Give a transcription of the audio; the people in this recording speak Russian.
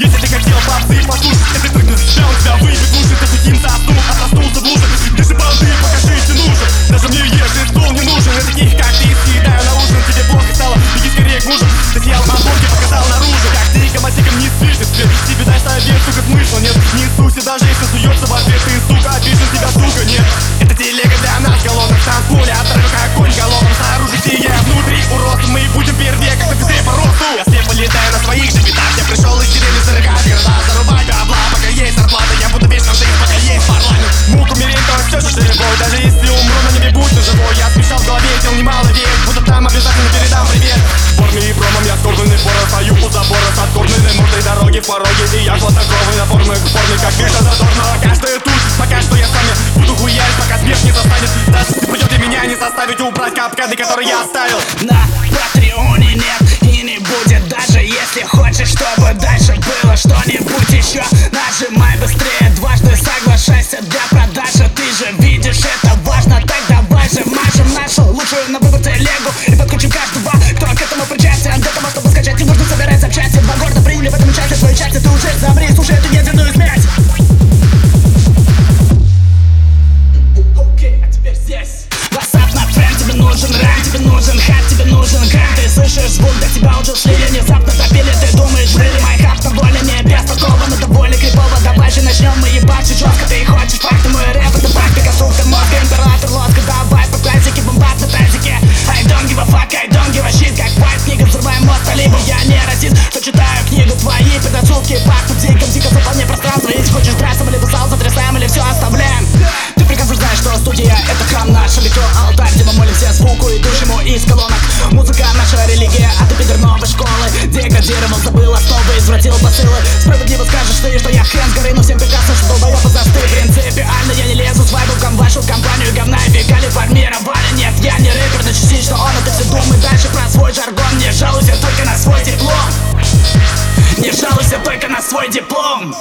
Если ты хотел попсы, послушай Если ты в шею, тебя выбегут И ты таким заснул, а пороге И я хладнокровный, напорный, упорный, как Миша Задорнова. Каждый тут, пока что я сам не буду хуярить Пока смерть не застанет. Даже если придет меня не заставить убрать капканы, которые я оставил. На Патреоне нет и не будет Даже если хочешь, чтобы дальше было что-нибудь еще Нажимай быстрее, дважды соглашайся для продажи. Ты же видишь, это важно, так давай же мажем нашу лучшую на выбор телегу И подключим каждого, нужен гайм Ты слышишь звук, до тебя уже слили, внезапно студия это храм наш Электроалтарь, где мы молимся звуку, идущему из колонок. Музыка наша религия, а ты пидор новой школы. Деградировал, забыл основы, извратил посылы. Справедливо скажешь ты, что я хрен с горы Но всем прекрасно, что долбоёбы засты Принципиально я не лезу с вайбом в вашу компанию Говна и фекали формировали. Нет, я не рэпер, но частично он Это все думай дальше про свой жаргон Не жалуйся только на свой диплом. Не жалуйся только на свой диплом